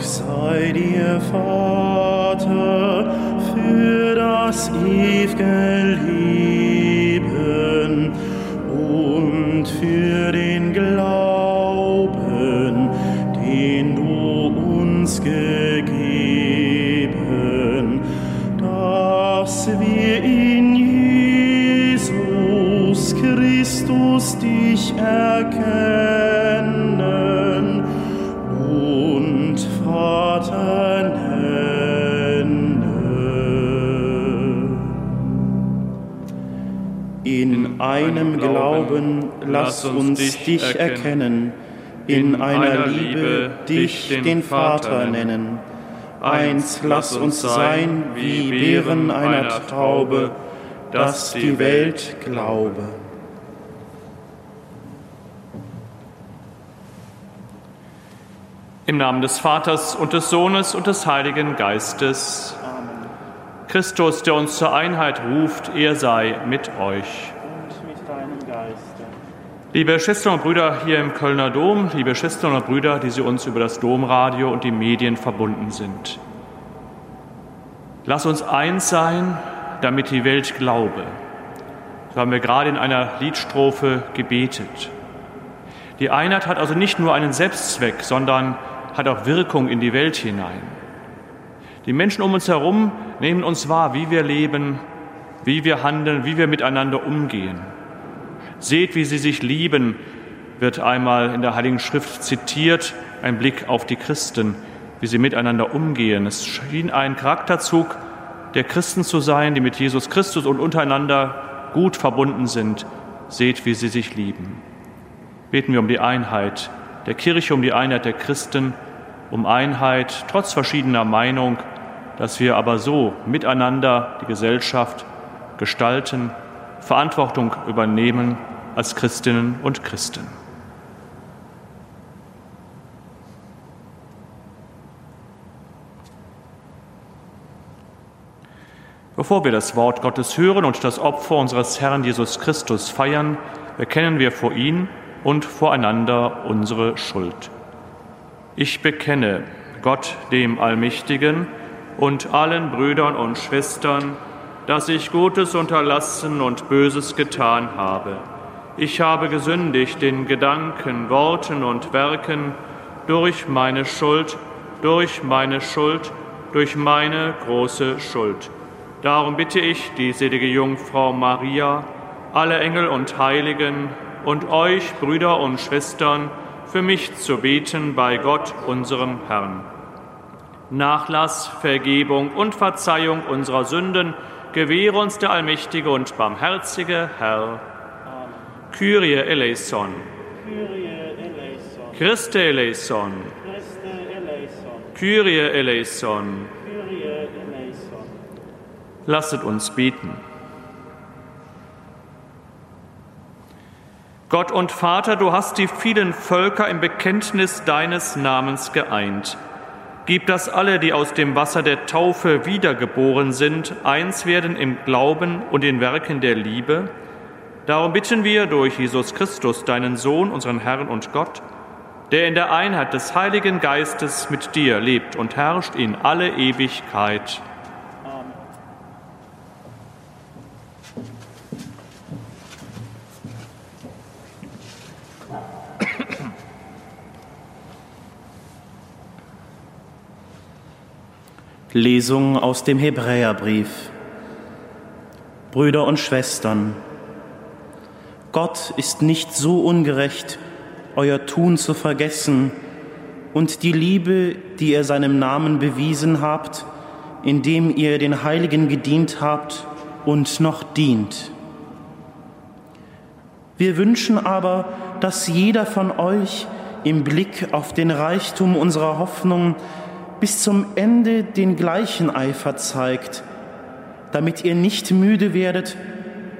Dank sei dir, Vater, für das ewige Leben und für den Glauben, den du uns gegeben, dass wir in Jesus Christus dich erkennen einem Glauben lass uns dich erkennen, in einer Liebe dich den Vater nennen. Eins lass uns sein wie Beeren einer Traube, dass die Welt glaube. Im Namen des Vaters und des Sohnes und des Heiligen Geistes. Christus, der uns zur Einheit ruft, er sei mit euch. Und mit deinem Geiste. Liebe Schwestern und Brüder hier im Kölner Dom, liebe Schwestern und Brüder, die Sie uns über das Domradio und die Medien verbunden sind. Lass uns eins sein, damit die Welt glaube. So haben wir gerade in einer Liedstrophe gebetet. Die Einheit hat also nicht nur einen Selbstzweck, sondern hat auch Wirkung in die Welt hinein. Die Menschen um uns herum nehmen uns wahr, wie wir leben, wie wir handeln, wie wir miteinander umgehen. Seht, wie sie sich lieben, wird einmal in der Heiligen Schrift zitiert, ein Blick auf die Christen, wie sie miteinander umgehen. Es schien ein Charakterzug der Christen zu sein, die mit Jesus Christus und untereinander gut verbunden sind. Seht, wie sie sich lieben. Beten wir um die Einheit der Kirche, um die Einheit der Christen, um Einheit trotz verschiedener Meinung, dass wir aber so miteinander die Gesellschaft gestalten, Verantwortung übernehmen als Christinnen und Christen. Bevor wir das Wort Gottes hören und das Opfer unseres Herrn Jesus Christus feiern, bekennen wir vor ihn und voreinander unsere Schuld. Ich bekenne Gott dem Allmächtigen und allen Brüdern und Schwestern, dass ich Gutes unterlassen und Böses getan habe. Ich habe gesündigt in Gedanken, Worten und Werken durch meine Schuld, durch meine Schuld, durch meine große Schuld. Darum bitte ich die selige Jungfrau Maria, alle Engel und Heiligen und euch, Brüder und Schwestern, für mich zu beten bei Gott, unserem Herrn. Nachlass, Vergebung und Verzeihung unserer Sünden gewähre uns der allmächtige und barmherzige Herr. Kyrie eleison. Kyrie eleison. Christe eleison. Christe eleison. Kyrie eleison. Kyrie eleison. Lasset uns beten. Gott und Vater, du hast die vielen Völker im Bekenntnis deines Namens geeint. Gib, dass alle, die aus dem Wasser der Taufe wiedergeboren sind, eins werden im Glauben und in Werken der Liebe. Darum bitten wir durch Jesus Christus, deinen Sohn, unseren Herrn und Gott, der in der Einheit des Heiligen Geistes mit dir lebt und herrscht in alle Ewigkeit. Lesung aus dem Hebräerbrief. Brüder und Schwestern, Gott ist nicht so ungerecht, euer Tun zu vergessen und die Liebe, die ihr seinem Namen bewiesen habt, indem ihr den Heiligen gedient habt und noch dient. Wir wünschen aber, dass jeder von euch im Blick auf den Reichtum unserer Hoffnung bis zum Ende den gleichen Eifer zeigt, damit ihr nicht müde werdet,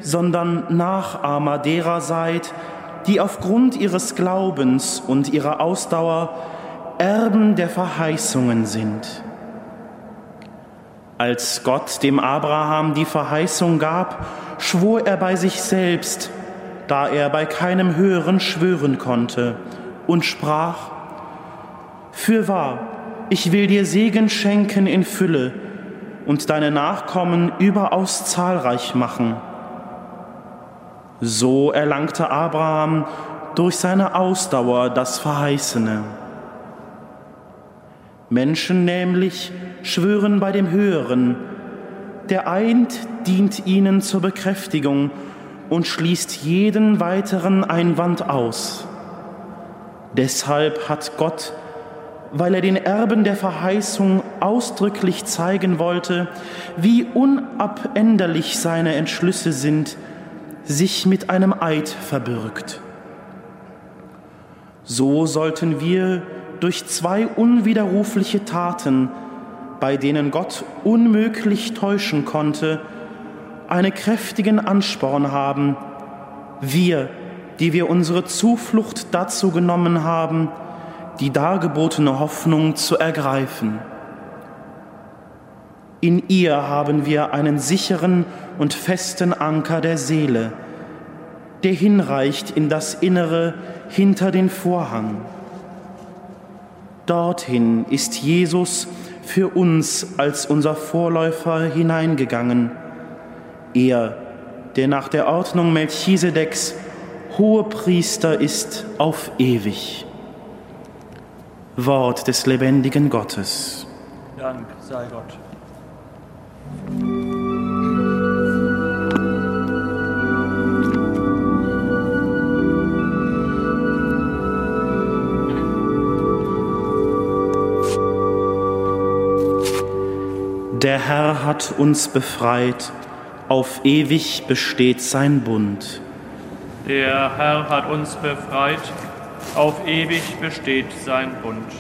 sondern Nachahmer derer seid, die aufgrund ihres Glaubens und ihrer Ausdauer Erben der Verheißungen sind. Als Gott dem Abraham die Verheißung gab, schwor er bei sich selbst, da er bei keinem Höheren schwören konnte, und sprach, Fürwahr, ich will dir Segen schenken in Fülle und deine Nachkommen überaus zahlreich machen. So erlangte Abraham durch seine Ausdauer das Verheißene. Menschen nämlich schwören bei dem Höheren, der Eid dient ihnen zur Bekräftigung und schließt jeden weiteren Einwand aus. Deshalb hat Gott, weil er den Erben der Verheißung ausdrücklich zeigen wollte, wie unabänderlich seine Entschlüsse sind, sich mit einem Eid verbürgt. So sollten wir durch zwei unwiderrufliche Taten, bei denen Gott unmöglich täuschen konnte, einen kräftigen Ansporn haben, wir, die wir unsere Zuflucht dazu genommen haben, die dargebotene Hoffnung zu ergreifen. In ihr haben wir einen sicheren und festen Anker der Seele, der hinreicht in das Innere hinter den Vorhang. Dorthin ist Jesus für uns als unser Vorläufer hineingegangen. Er, der nach der Ordnung Melchisedeks Hohepriester ist auf ewig. Wort des lebendigen Gottes. Dank sei Gott. Der Herr hat uns befreit, auf ewig besteht sein Bund. Der Herr hat uns befreit, auf ewig besteht sein Bund.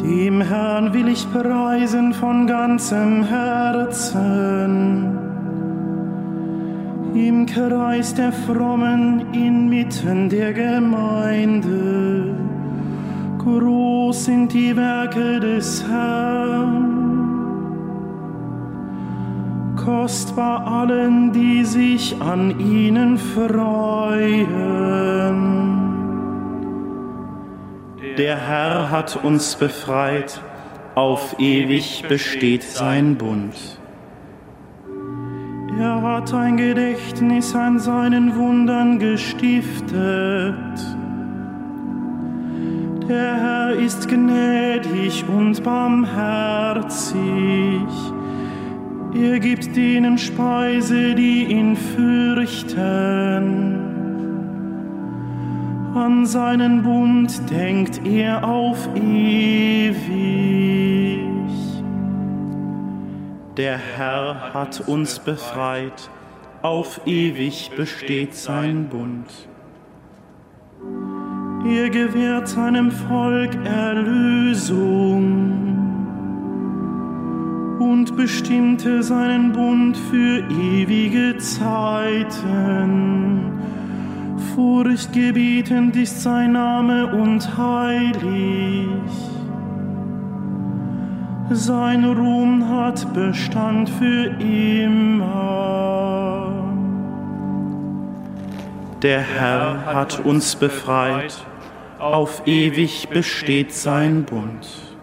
Dem Herrn will ich preisen von ganzem Herzen. Im Kreis der Frommen inmitten der Gemeinde Groß sind die Werke des Herrn, kostbar allen, die sich an ihnen freuen. Der Herr hat uns befreit, auf ewig besteht sein Bund. Er hat ein Gedächtnis an seinen Wundern gestiftet der Herr ist gnädig und barmherzig. Er gibt denen Speise, die ihn fürchten. An seinen Bund denkt er auf ewig. Der Herr hat uns befreit, auf ewig besteht sein Bund. Er gewährt seinem Volk Erlösung und bestimmte seinen Bund für ewige Zeiten. Furchtgebietend ist sein Name und heilig. Sein Ruhm hat Bestand für immer. Der Herr hat uns befreit auf ewig besteht sein Bund.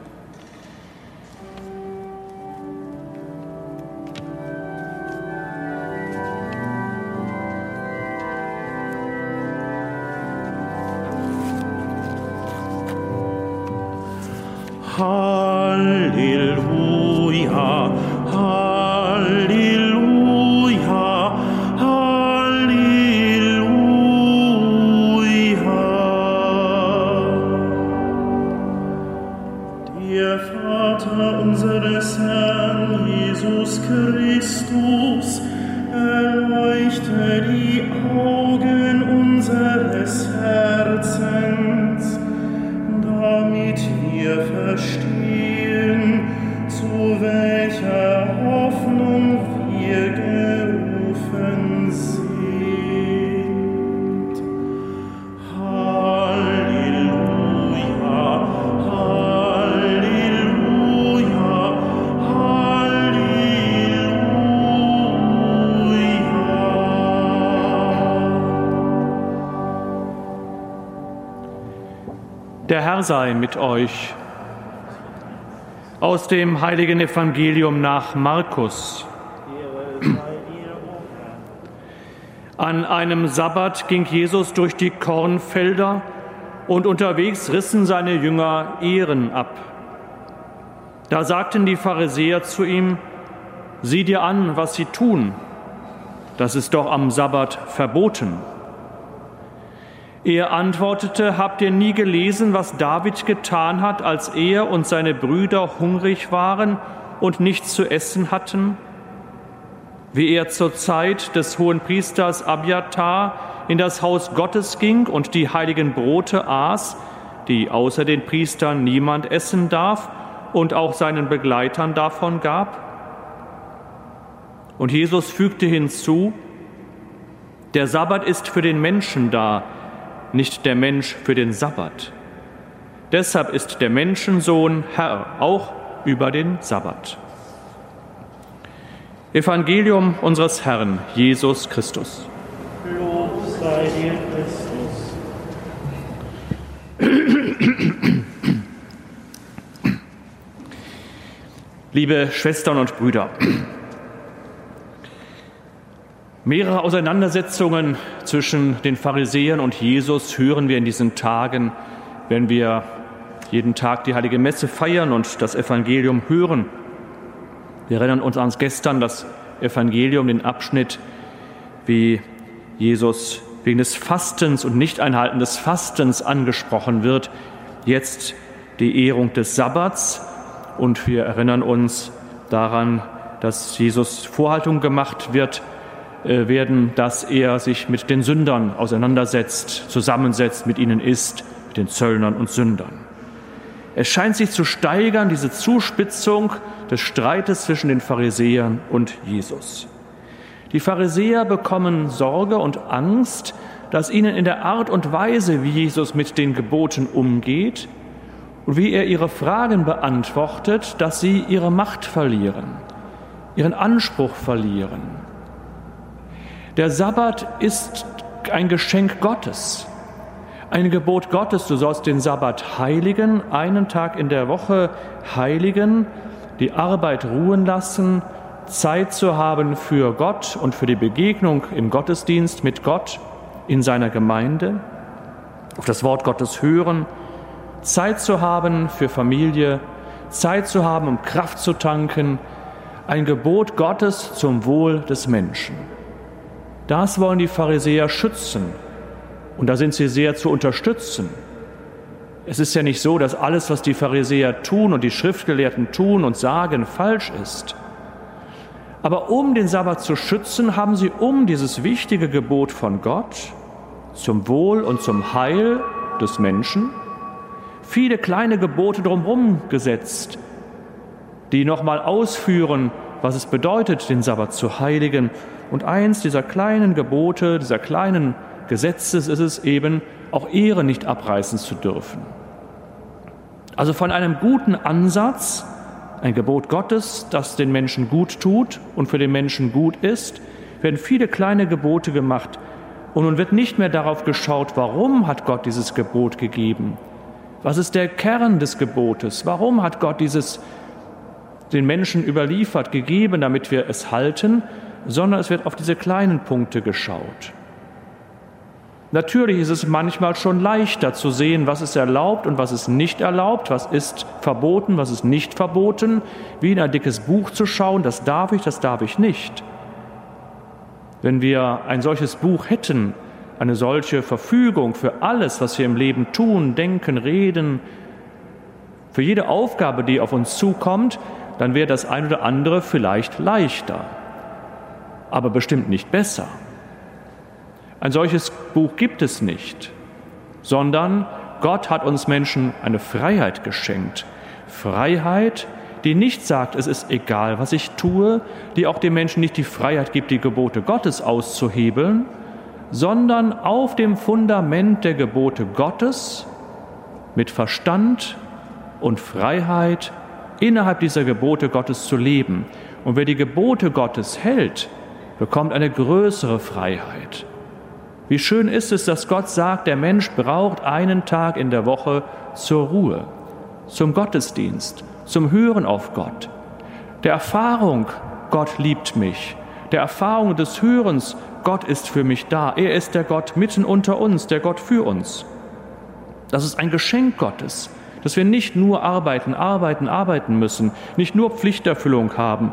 Damit wir verstehen, zu welcher Hoffnung sei mit euch. Aus dem heiligen Evangelium nach Markus. An einem Sabbat ging Jesus durch die Kornfelder und unterwegs rissen seine Jünger Ehren ab. Da sagten die Pharisäer zu ihm, sieh dir an, was sie tun. Das ist doch am Sabbat verboten. Er antwortete, habt ihr nie gelesen, was David getan hat, als er und seine Brüder hungrig waren und nichts zu essen hatten? Wie er zur Zeit des hohen Priesters Abiatar in das Haus Gottes ging und die heiligen Brote aß, die außer den Priestern niemand essen darf und auch seinen Begleitern davon gab? Und Jesus fügte hinzu, der Sabbat ist für den Menschen da, nicht der Mensch für den Sabbat. Deshalb ist der Menschensohn Herr auch über den Sabbat. Evangelium unseres Herrn Jesus Christus. Lob sei dir, Christus. Liebe Schwestern und Brüder, Mehrere Auseinandersetzungen zwischen den Pharisäern und Jesus hören wir in diesen Tagen, wenn wir jeden Tag die heilige Messe feiern und das Evangelium hören. Wir erinnern uns an gestern das Evangelium, den Abschnitt, wie Jesus wegen des Fastens und Nichteinhalten des Fastens angesprochen wird. Jetzt die Ehrung des Sabbats und wir erinnern uns daran, dass Jesus Vorhaltung gemacht wird werden, dass er sich mit den Sündern auseinandersetzt, zusammensetzt, mit ihnen isst, mit den Zöllnern und Sündern. Es scheint sich zu steigern, diese Zuspitzung des Streites zwischen den Pharisäern und Jesus. Die Pharisäer bekommen Sorge und Angst, dass ihnen in der Art und Weise, wie Jesus mit den Geboten umgeht und wie er ihre Fragen beantwortet, dass sie ihre Macht verlieren, ihren Anspruch verlieren der Sabbat ist ein Geschenk Gottes, ein Gebot Gottes. Du sollst den Sabbat heiligen, einen Tag in der Woche heiligen, die Arbeit ruhen lassen, Zeit zu haben für Gott und für die Begegnung im Gottesdienst mit Gott in seiner Gemeinde, auf das Wort Gottes hören, Zeit zu haben für Familie, Zeit zu haben, um Kraft zu tanken, ein Gebot Gottes zum Wohl des Menschen. Das wollen die Pharisäer schützen. Und da sind sie sehr zu unterstützen. Es ist ja nicht so, dass alles, was die Pharisäer tun und die Schriftgelehrten tun und sagen, falsch ist. Aber um den Sabbat zu schützen, haben sie um dieses wichtige Gebot von Gott zum Wohl und zum Heil des Menschen viele kleine Gebote drumherum gesetzt, die nochmal ausführen, was es bedeutet, den Sabbat zu heiligen und eins dieser kleinen Gebote, dieser kleinen Gesetzes ist es eben, auch Ehre nicht abreißen zu dürfen. Also von einem guten Ansatz, ein Gebot Gottes, das den Menschen gut tut und für den Menschen gut ist, werden viele kleine Gebote gemacht. Und nun wird nicht mehr darauf geschaut, warum hat Gott dieses Gebot gegeben? Was ist der Kern des Gebotes? Warum hat Gott dieses den Menschen überliefert, gegeben, damit wir es halten, sondern es wird auf diese kleinen Punkte geschaut. Natürlich ist es manchmal schon leichter zu sehen, was ist erlaubt und was ist nicht erlaubt, was ist verboten, was ist nicht verboten, wie in ein dickes Buch zu schauen, das darf ich, das darf ich nicht. Wenn wir ein solches Buch hätten, eine solche Verfügung für alles, was wir im Leben tun, denken, reden, für jede Aufgabe, die auf uns zukommt, dann wäre das ein oder andere vielleicht leichter aber bestimmt nicht besser. Ein solches Buch gibt es nicht, sondern Gott hat uns Menschen eine Freiheit geschenkt. Freiheit, die nicht sagt, es ist egal, was ich tue, die auch den Menschen nicht die Freiheit gibt, die Gebote Gottes auszuhebeln, sondern auf dem Fundament der Gebote Gottes mit Verstand und Freiheit innerhalb dieser Gebote Gottes zu leben. Und wer die Gebote Gottes hält, bekommt eine größere Freiheit. Wie schön ist es, dass Gott sagt, der Mensch braucht einen Tag in der Woche zur Ruhe, zum Gottesdienst, zum Hören auf Gott, der Erfahrung, Gott liebt mich, der Erfahrung des Hörens, Gott ist für mich da, er ist der Gott mitten unter uns, der Gott für uns. Das ist ein Geschenk Gottes, dass wir nicht nur arbeiten, arbeiten, arbeiten müssen, nicht nur Pflichterfüllung haben,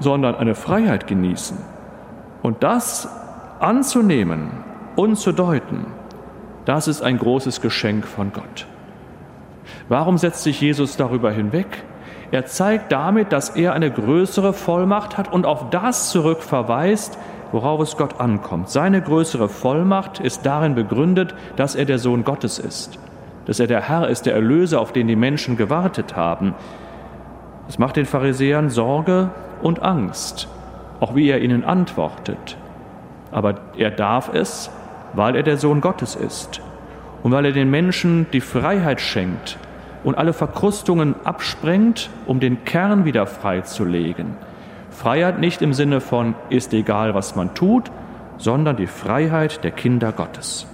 sondern eine Freiheit genießen. Und das anzunehmen und zu deuten, das ist ein großes Geschenk von Gott. Warum setzt sich Jesus darüber hinweg? Er zeigt damit, dass er eine größere Vollmacht hat und auf das zurückverweist, worauf es Gott ankommt. Seine größere Vollmacht ist darin begründet, dass er der Sohn Gottes ist, dass er der Herr ist, der Erlöser, auf den die Menschen gewartet haben. Es macht den Pharisäern Sorge und Angst, auch wie er ihnen antwortet. Aber er darf es, weil er der Sohn Gottes ist und weil er den Menschen die Freiheit schenkt und alle Verkrustungen absprengt, um den Kern wieder freizulegen. Freiheit nicht im Sinne von ist egal, was man tut, sondern die Freiheit der Kinder Gottes.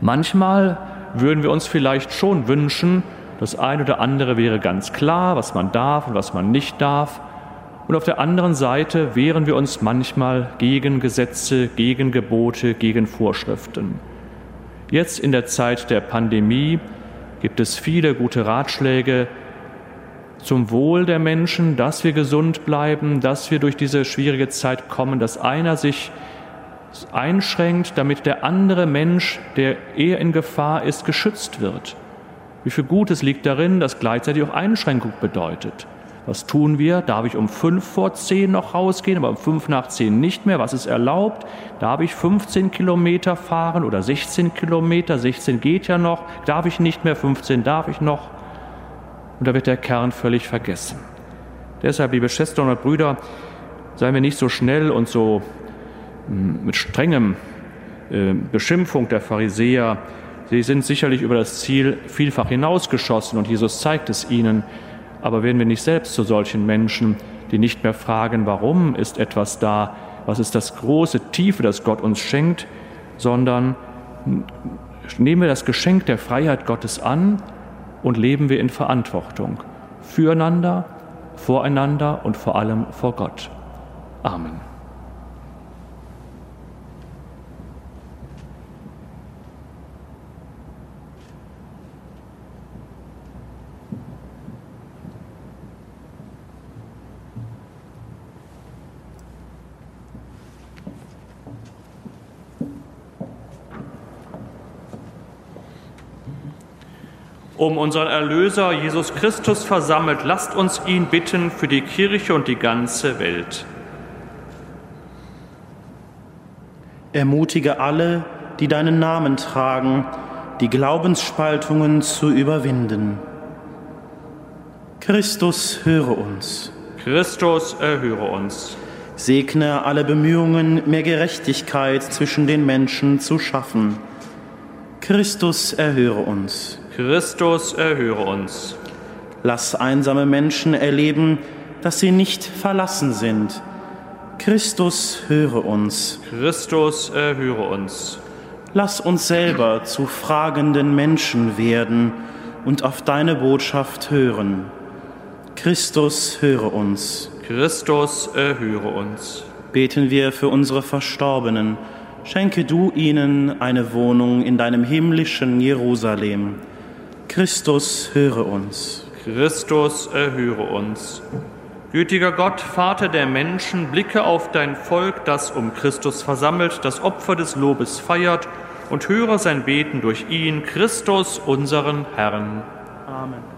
Manchmal würden wir uns vielleicht schon wünschen, das eine oder andere wäre ganz klar, was man darf und was man nicht darf. Und auf der anderen Seite wehren wir uns manchmal gegen Gesetze, gegen Gebote, gegen Vorschriften. Jetzt in der Zeit der Pandemie gibt es viele gute Ratschläge zum Wohl der Menschen, dass wir gesund bleiben, dass wir durch diese schwierige Zeit kommen, dass einer sich einschränkt, damit der andere Mensch, der eher in Gefahr ist, geschützt wird. Wie viel Gutes liegt darin, dass gleichzeitig auch Einschränkung bedeutet. Was tun wir? Darf ich um fünf vor zehn noch rausgehen, aber um fünf nach zehn nicht mehr? Was ist erlaubt? Darf ich 15 Kilometer fahren oder 16 Kilometer? 16 geht ja noch. Darf ich nicht mehr? 15 darf ich noch? Und da wird der Kern völlig vergessen. Deshalb, liebe Schwestern und Brüder, seien wir nicht so schnell und so hm, mit strengem äh, Beschimpfung der Pharisäer. Sie sind sicherlich über das Ziel vielfach hinausgeschossen und Jesus zeigt es ihnen. Aber werden wir nicht selbst zu solchen Menschen, die nicht mehr fragen, warum ist etwas da, was ist das große Tiefe, das Gott uns schenkt, sondern nehmen wir das Geschenk der Freiheit Gottes an und leben wir in Verantwortung füreinander, voreinander und vor allem vor Gott. Amen. Um unseren Erlöser Jesus Christus versammelt, lasst uns ihn bitten für die Kirche und die ganze Welt. Ermutige alle, die deinen Namen tragen, die Glaubensspaltungen zu überwinden. Christus, höre uns. Christus, erhöre uns. Segne alle Bemühungen, mehr Gerechtigkeit zwischen den Menschen zu schaffen. Christus, erhöre uns. Christus, erhöre uns. Lass einsame Menschen erleben, dass sie nicht verlassen sind. Christus, höre uns. Christus, erhöre uns. Lass uns selber zu fragenden Menschen werden und auf deine Botschaft hören. Christus, höre uns. Christus, erhöre uns. Beten wir für unsere Verstorbenen. Schenke du ihnen eine Wohnung in deinem himmlischen Jerusalem. Christus, höre uns. Christus, erhöre uns. Gütiger Gott, Vater der Menschen, blicke auf dein Volk, das um Christus versammelt, das Opfer des Lobes feiert und höre sein Beten durch ihn, Christus, unseren Herrn. Amen.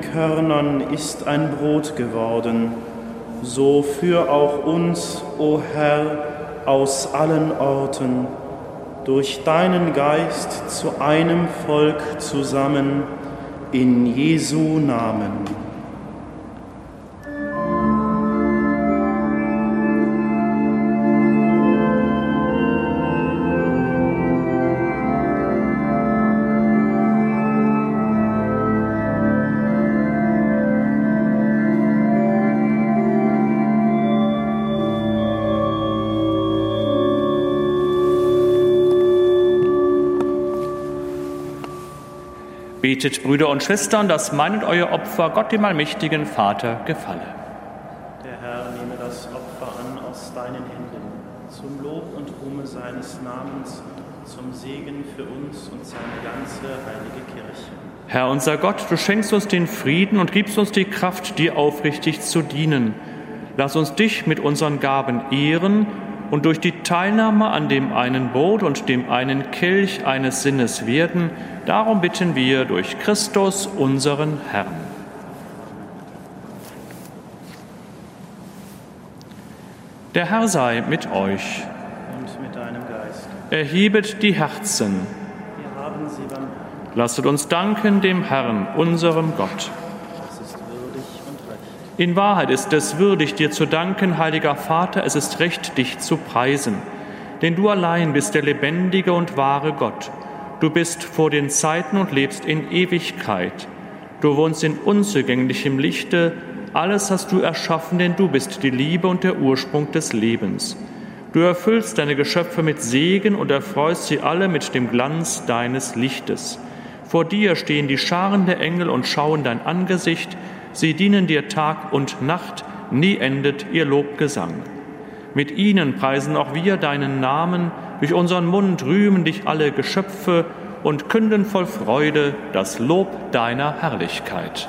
Körnern ist ein Brot geworden, so führ auch uns, o Herr, aus allen Orten durch deinen Geist zu einem Volk zusammen, in Jesu Namen. Betet, Brüder und Schwestern, dass mein und euer Opfer Gott, dem allmächtigen Vater, gefalle. Der Herr nehme das Opfer an aus deinen Händen, zum Lob und Ruhme seines Namens, zum Segen für uns und seine ganze heilige Kirche. Herr unser Gott, du schenkst uns den Frieden und gibst uns die Kraft, dir aufrichtig zu dienen. Lass uns dich mit unseren Gaben ehren und durch die Teilnahme an dem einen Brot und dem einen Kelch eines Sinnes werden. Darum bitten wir durch Christus, unseren Herrn. Der Herr sei mit euch. Und mit deinem Geist. Erhebet die Herzen. Wir haben sie beim. Lasset uns danken dem Herrn, unserem Gott. In Wahrheit ist es würdig, dir zu danken, heiliger Vater, es ist recht, dich zu preisen. Denn du allein bist der lebendige und wahre Gott. Du bist vor den Zeiten und lebst in Ewigkeit. Du wohnst in unzugänglichem Lichte. Alles hast du erschaffen, denn du bist die Liebe und der Ursprung des Lebens. Du erfüllst deine Geschöpfe mit Segen und erfreust sie alle mit dem Glanz deines Lichtes. Vor dir stehen die Scharen der Engel und schauen dein Angesicht. Sie dienen dir Tag und Nacht, nie endet ihr Lobgesang. Mit ihnen preisen auch wir deinen Namen, durch unseren Mund rühmen dich alle Geschöpfe und künden voll Freude das Lob deiner Herrlichkeit.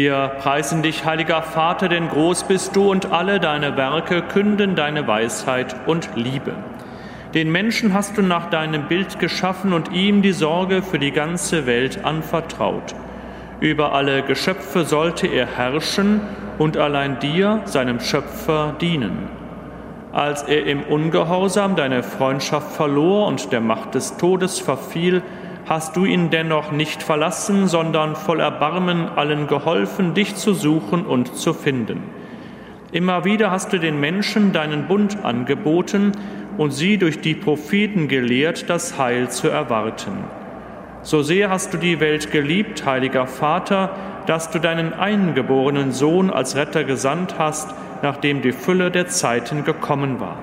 Wir preisen dich, heiliger Vater, denn groß bist du und alle deine Werke künden deine Weisheit und Liebe. Den Menschen hast du nach deinem Bild geschaffen und ihm die Sorge für die ganze Welt anvertraut. Über alle Geschöpfe sollte er herrschen und allein dir, seinem Schöpfer, dienen. Als er im Ungehorsam deine Freundschaft verlor und der Macht des Todes verfiel, hast du ihn dennoch nicht verlassen, sondern voll Erbarmen allen geholfen, dich zu suchen und zu finden. Immer wieder hast du den Menschen deinen Bund angeboten und sie durch die Propheten gelehrt, das Heil zu erwarten. So sehr hast du die Welt geliebt, heiliger Vater, dass du deinen eingeborenen Sohn als Retter gesandt hast, nachdem die Fülle der Zeiten gekommen war.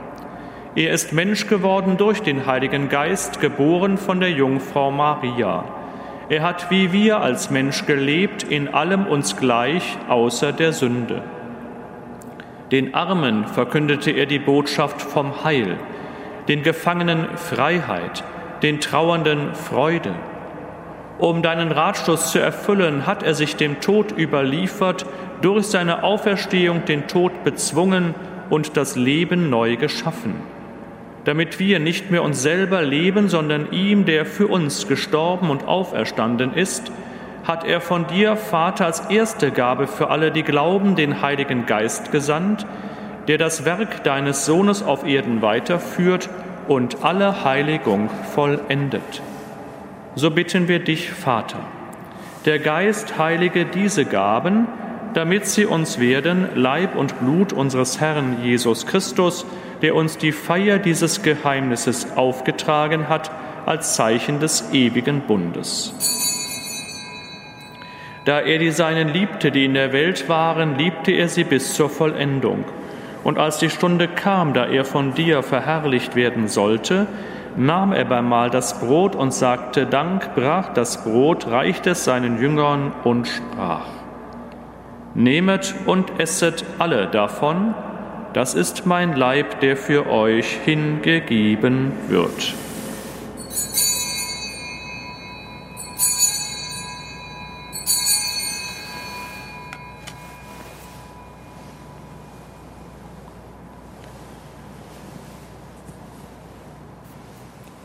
Er ist Mensch geworden durch den Heiligen Geist, geboren von der Jungfrau Maria. Er hat wie wir als Mensch gelebt, in allem uns gleich, außer der Sünde. Den Armen verkündete er die Botschaft vom Heil, den Gefangenen Freiheit, den Trauernden Freude. Um deinen Ratschluss zu erfüllen, hat er sich dem Tod überliefert, durch seine Auferstehung den Tod bezwungen und das Leben neu geschaffen. Damit wir nicht mehr uns selber leben, sondern ihm, der für uns gestorben und auferstanden ist, hat er von dir, Vater, als erste Gabe für alle, die glauben, den Heiligen Geist gesandt, der das Werk deines Sohnes auf Erden weiterführt und alle Heiligung vollendet. So bitten wir dich, Vater, der Geist heilige diese Gaben, damit sie uns werden, Leib und Blut unseres Herrn Jesus Christus, der uns die Feier dieses Geheimnisses aufgetragen hat als Zeichen des ewigen Bundes. Da er die Seinen liebte, die in der Welt waren, liebte er sie bis zur Vollendung. Und als die Stunde kam, da er von dir verherrlicht werden sollte, nahm er beim Mahl das Brot und sagte Dank, brach das Brot, reichte es seinen Jüngern und sprach, Nehmet und esset alle davon, das ist mein Leib, der für euch hingegeben wird.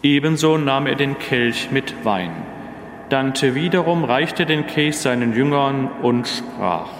Ebenso nahm er den Kelch mit Wein, dankte wiederum, reichte den Kelch seinen Jüngern und sprach,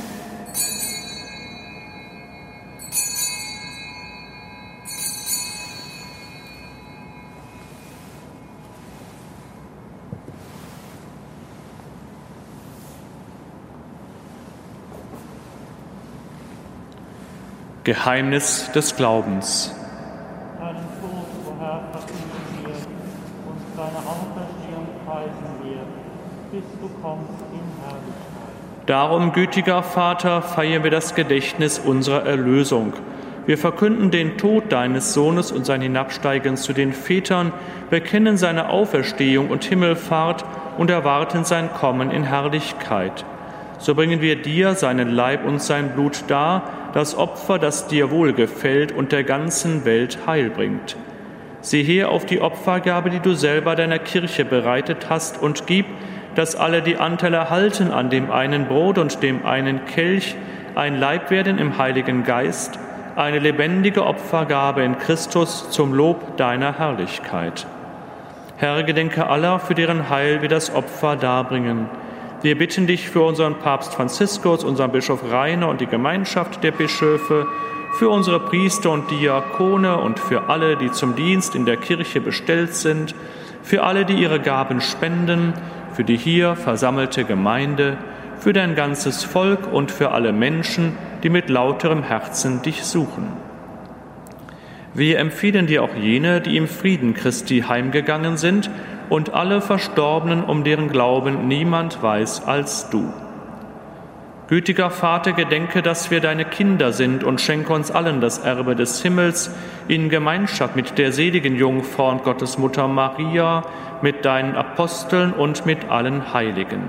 Geheimnis des Glaubens. Deinen Tod, o Herr, verkünden wir und deine Auferstehung preisen wir, bis du kommst in Herrlichkeit. Darum, gütiger Vater, feiern wir das Gedächtnis unserer Erlösung. Wir verkünden den Tod deines Sohnes und sein Hinabsteigen zu den Vätern, bekennen seine Auferstehung und Himmelfahrt und erwarten sein Kommen in Herrlichkeit. So bringen wir dir seinen Leib und sein Blut dar, das Opfer, das dir wohlgefällt und der ganzen Welt Heil bringt. Sieh her auf die Opfergabe, die du selber deiner Kirche bereitet hast, und gib, dass alle, die Anteil erhalten an dem einen Brot und dem einen Kelch, ein Leib werden im Heiligen Geist, eine lebendige Opfergabe in Christus zum Lob deiner Herrlichkeit. Herr, gedenke aller, für deren Heil wir das Opfer darbringen wir bitten dich für unseren Papst Franziskus, unseren Bischof Rainer und die Gemeinschaft der Bischöfe, für unsere Priester und Diakone und für alle, die zum Dienst in der Kirche bestellt sind, für alle, die ihre Gaben spenden, für die hier versammelte Gemeinde, für dein ganzes Volk und für alle Menschen, die mit lauterem Herzen dich suchen. Wir empfehlen dir auch jene, die im Frieden Christi heimgegangen sind und alle Verstorbenen, um deren Glauben niemand weiß als du. Gütiger Vater, gedenke, dass wir deine Kinder sind und schenke uns allen das Erbe des Himmels in Gemeinschaft mit der seligen Jungfrau und Gottesmutter Maria, mit deinen Aposteln und mit allen Heiligen.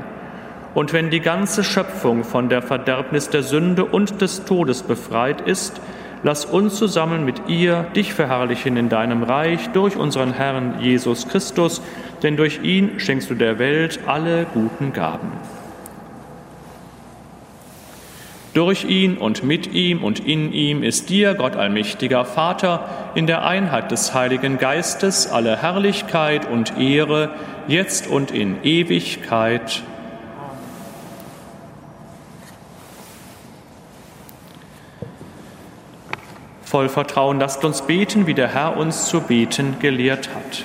Und wenn die ganze Schöpfung von der Verderbnis der Sünde und des Todes befreit ist, lass uns zusammen mit ihr dich verherrlichen in deinem Reich durch unseren Herrn Jesus Christus, denn durch ihn schenkst du der Welt alle guten Gaben. Durch ihn und mit ihm und in ihm ist dir, Gott allmächtiger Vater, in der Einheit des Heiligen Geistes alle Herrlichkeit und Ehre, jetzt und in Ewigkeit. Voll Vertrauen lasst uns beten, wie der Herr uns zu beten gelehrt hat.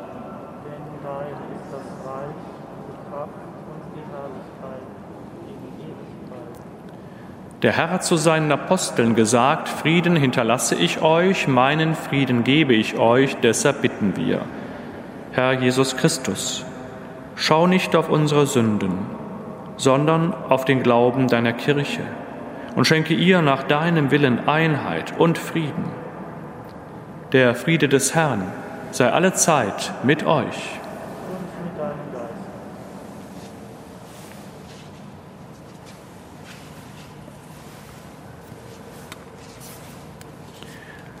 Der Herr hat zu seinen Aposteln gesagt, Frieden hinterlasse ich euch, meinen Frieden gebe ich euch, deshalb bitten wir. Herr Jesus Christus, Schau nicht auf unsere Sünden, sondern auf den Glauben deiner Kirche und schenke ihr nach deinem Willen Einheit und Frieden. Der Friede des Herrn sei alle Zeit mit euch. Lamm Gottes. Du nimmst hinweg die Sünde der Welt,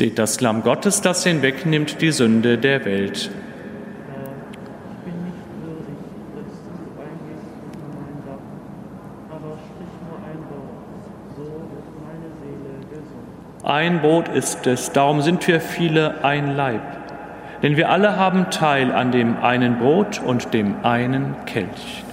Seht das Lamm Gottes, das hinwegnimmt die Sünde der Welt. Ein Brot ist es, darum sind wir viele ein Leib. Denn wir alle haben Teil an dem einen Brot und dem einen Kelch.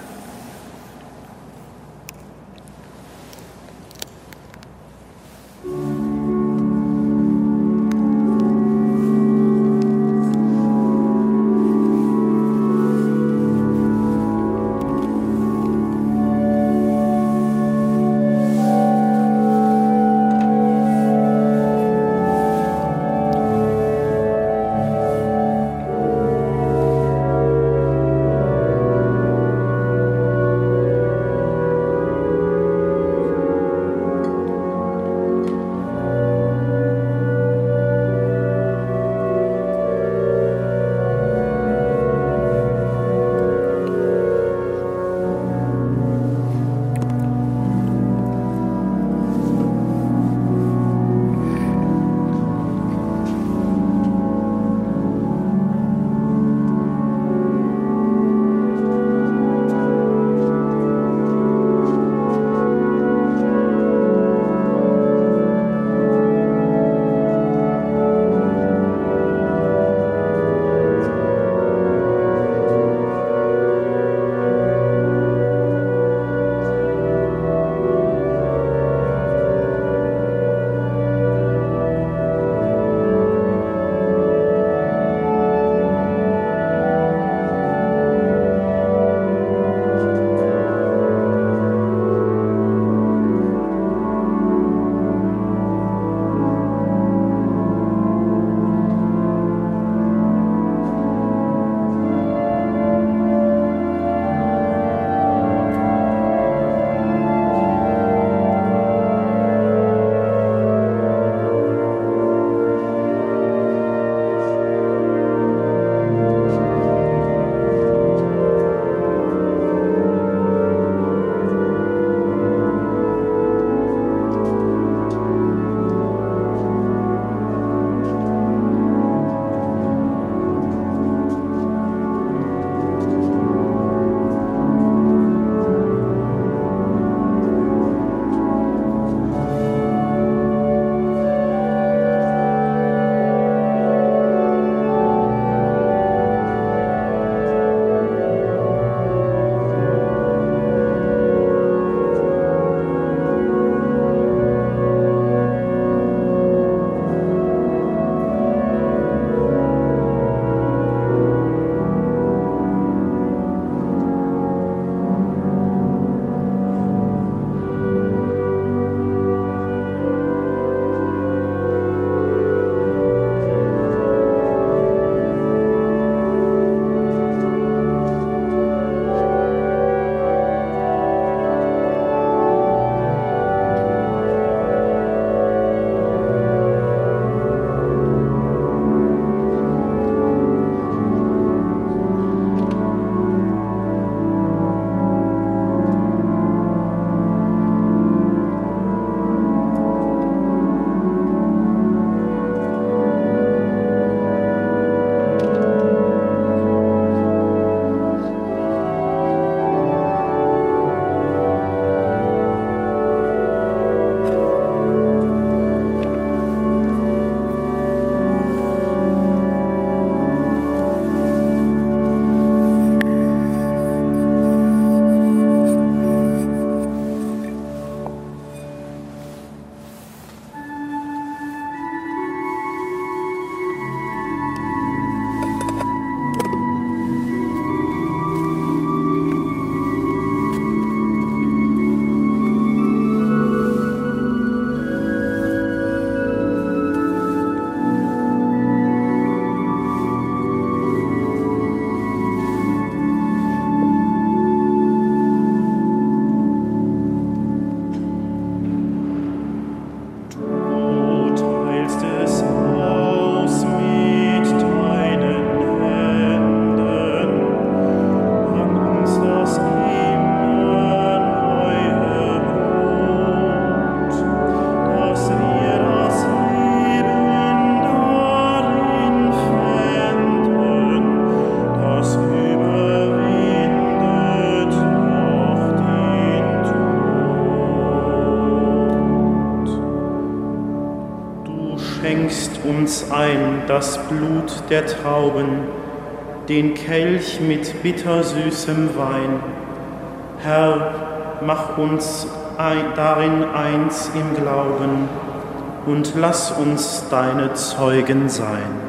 Das Blut der Trauben, den Kelch mit bittersüßem Wein. Herr, mach uns darin eins im Glauben und lass uns deine Zeugen sein.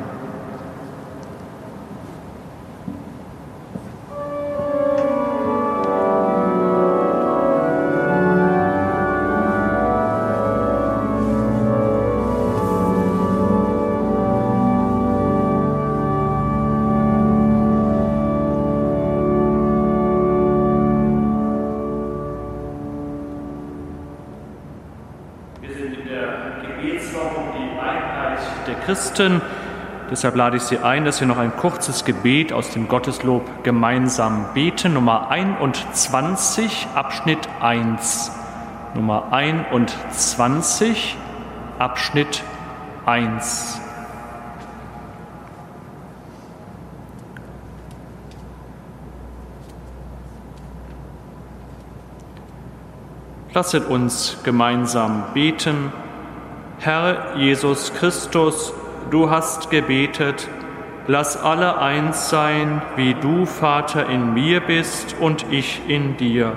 Christen. Deshalb lade ich Sie ein, dass wir noch ein kurzes Gebet aus dem Gotteslob gemeinsam beten. Nummer 21, Abschnitt 1. Nummer 21, Abschnitt 1. Lasset uns gemeinsam beten. Herr Jesus Christus, du hast gebetet, lass alle eins sein, wie du, Vater, in mir bist und ich in dir.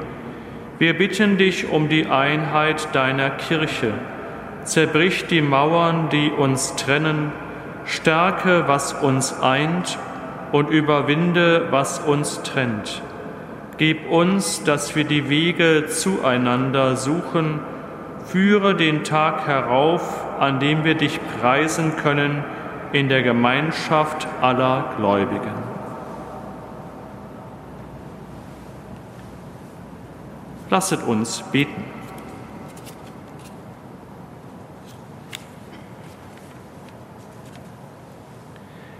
Wir bitten dich um die Einheit deiner Kirche. Zerbrich die Mauern, die uns trennen, stärke, was uns eint und überwinde, was uns trennt. Gib uns, dass wir die Wege zueinander suchen, Führe den Tag herauf, an dem wir dich preisen können in der Gemeinschaft aller Gläubigen. Lasset uns beten.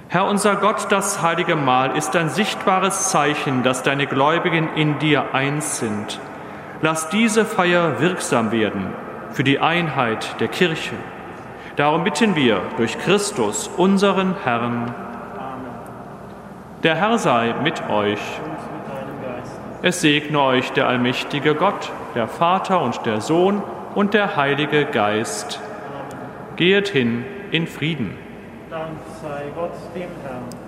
Herr unser Gott, das heilige Mahl ist ein sichtbares Zeichen, dass deine Gläubigen in dir eins sind. Lass diese Feier wirksam werden für die Einheit der Kirche. Darum bitten wir durch Christus, unseren Herrn. Der Herr sei mit euch. Es segne euch der allmächtige Gott, der Vater und der Sohn und der Heilige Geist. Gehet hin in Frieden. Dank sei Gott dem Herrn.